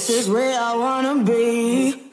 This is where I wanna be.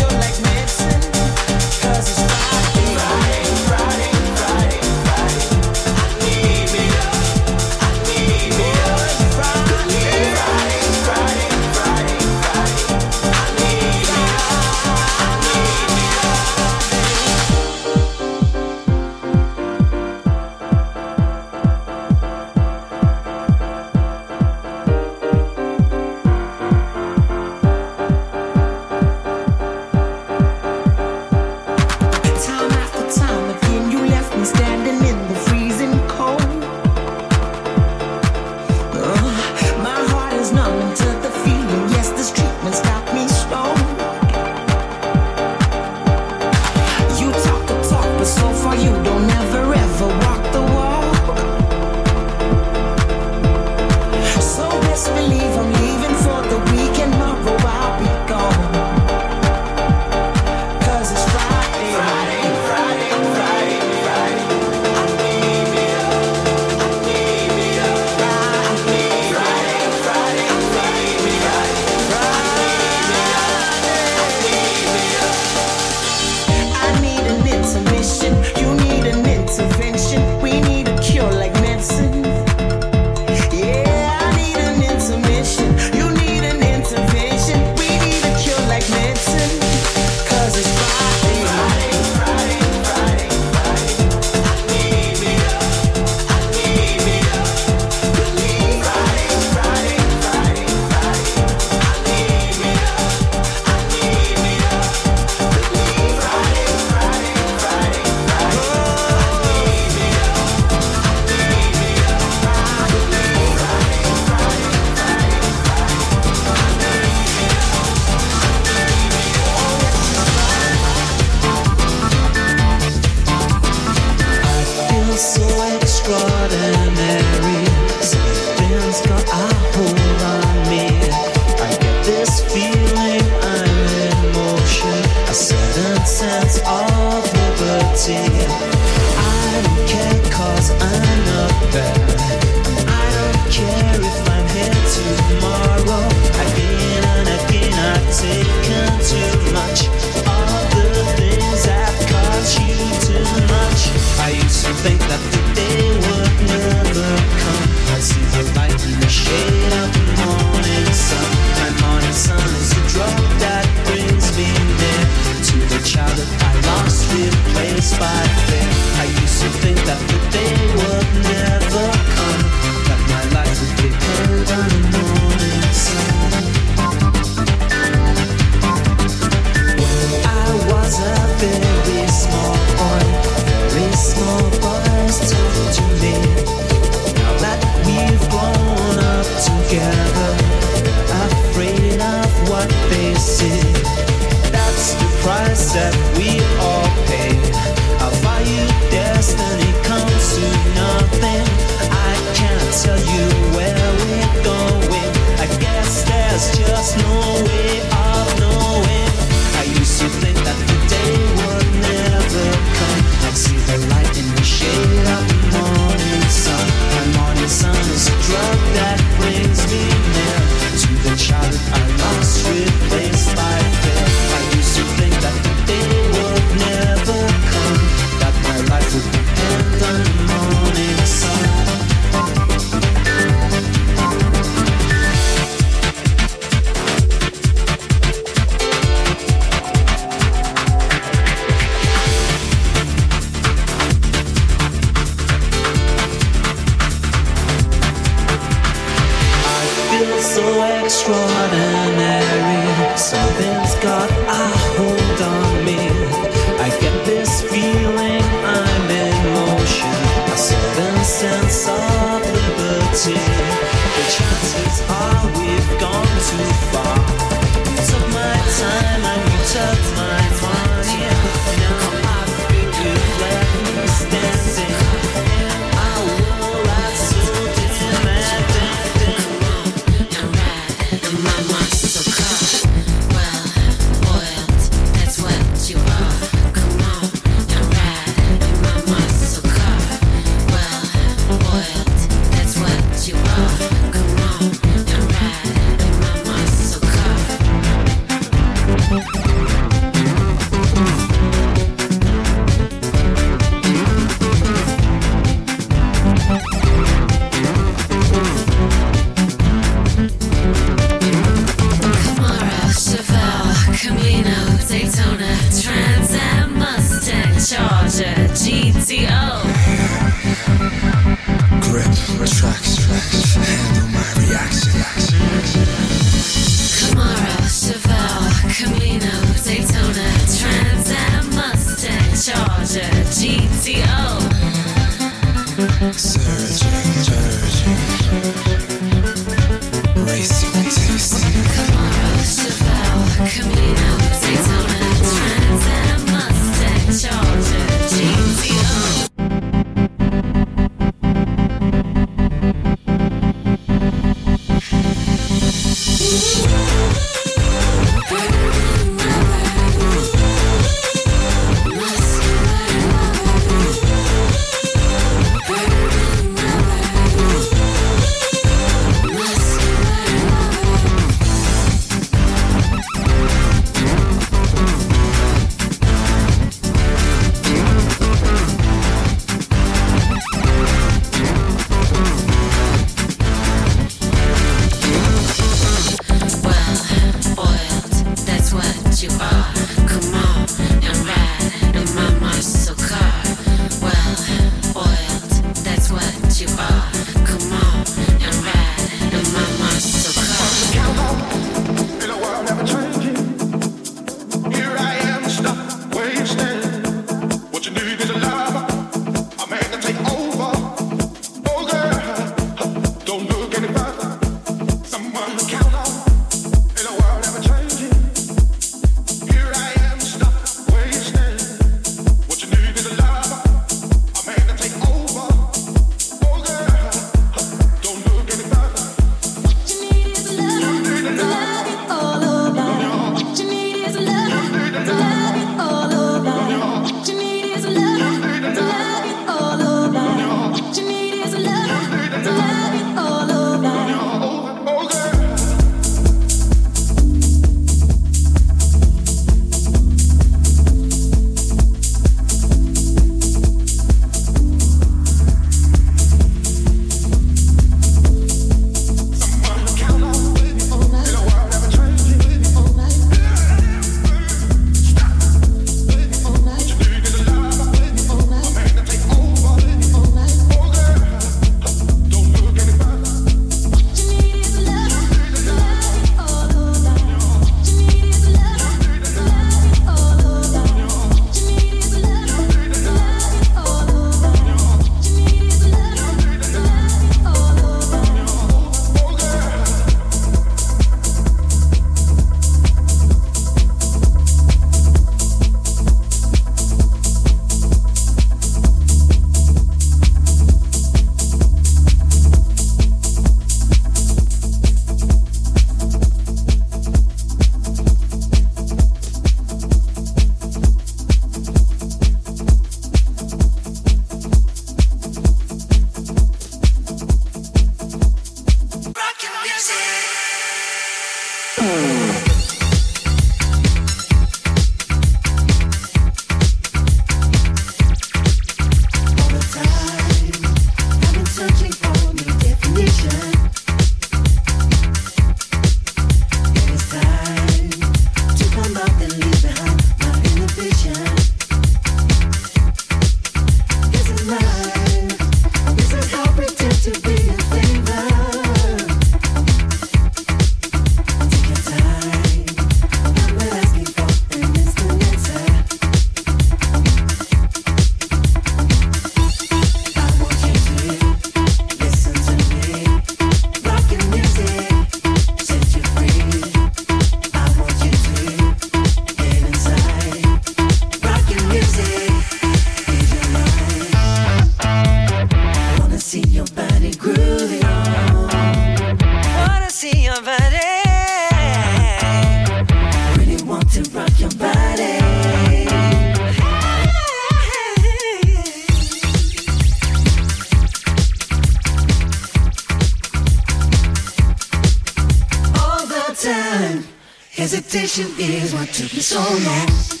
Hesitation is what took me so long.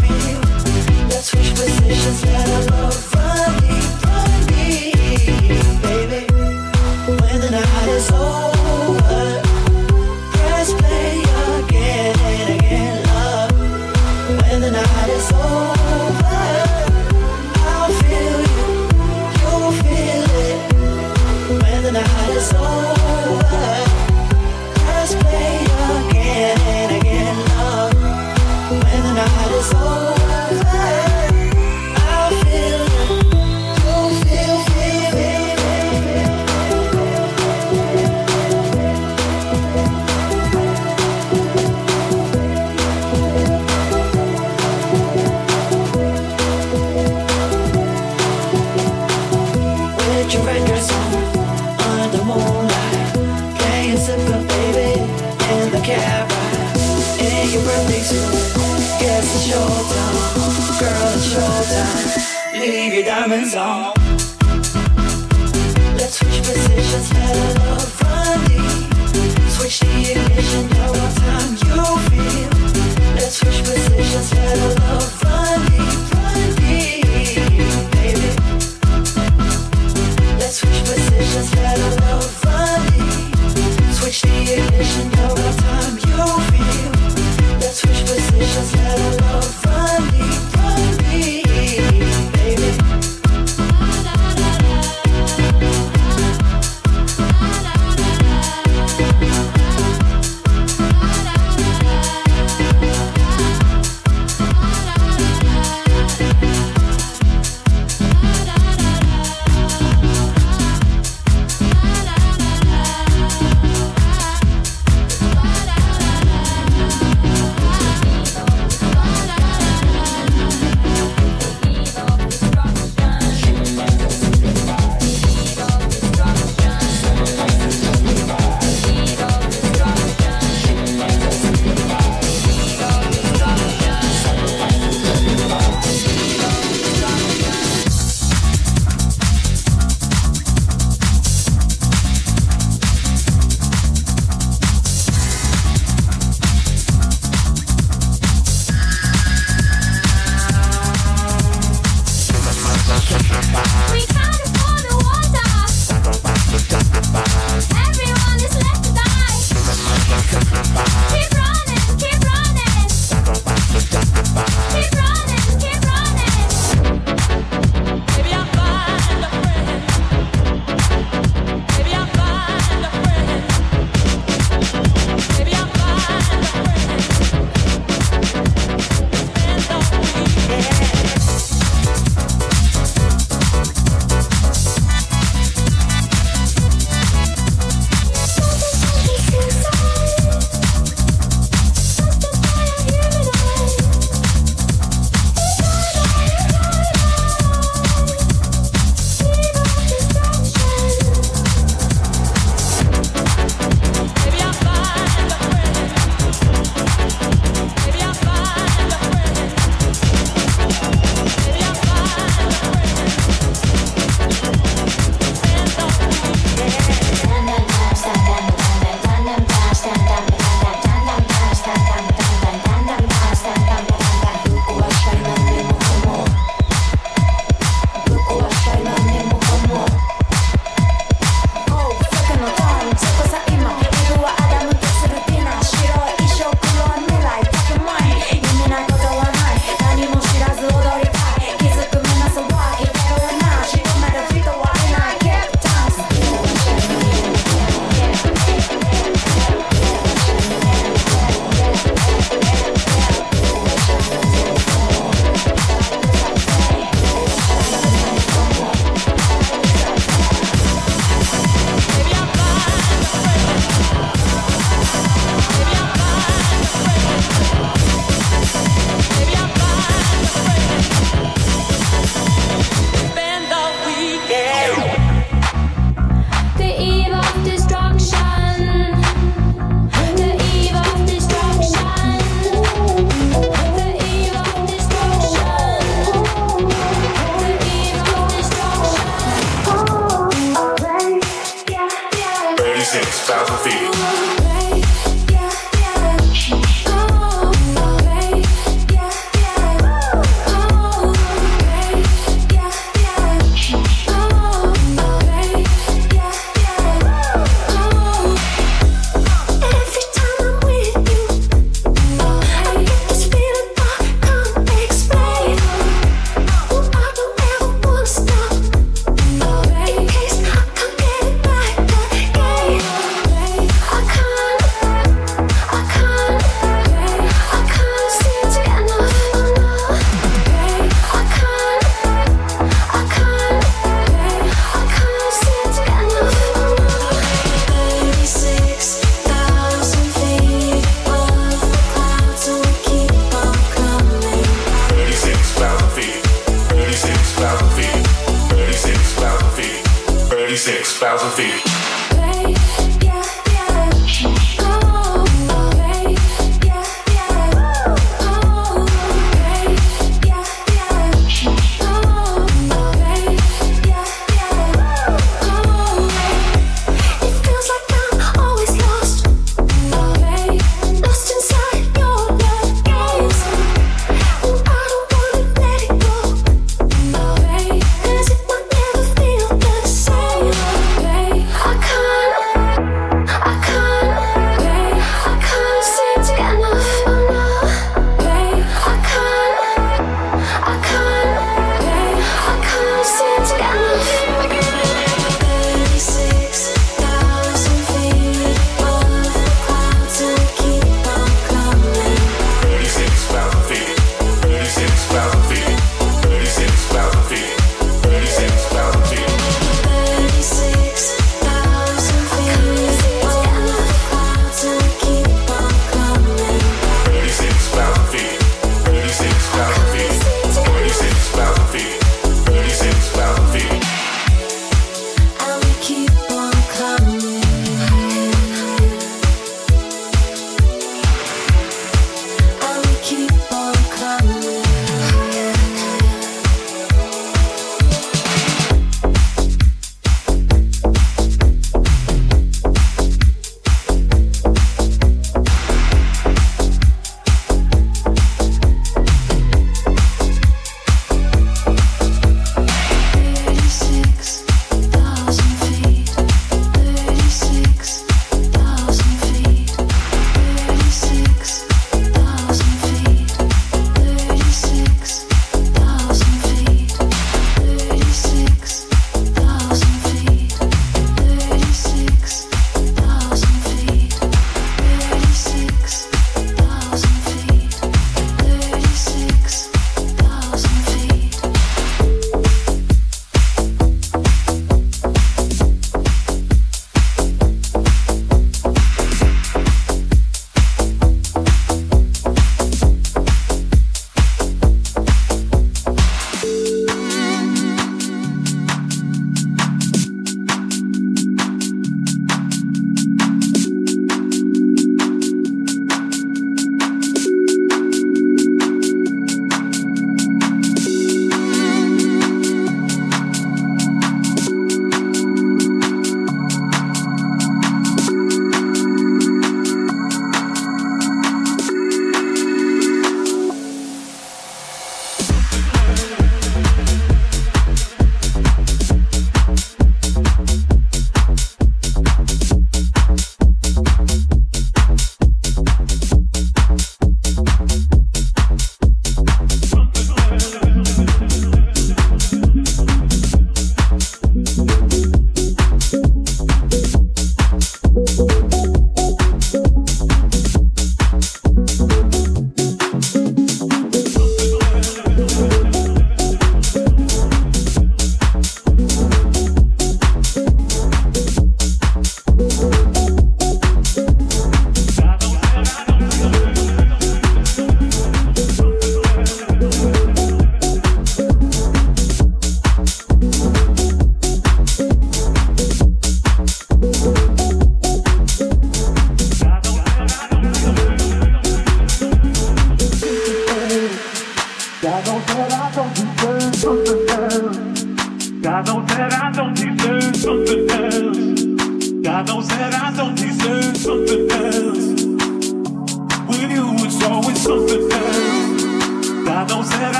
Feel. Let's switch positions, let our love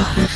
Oh.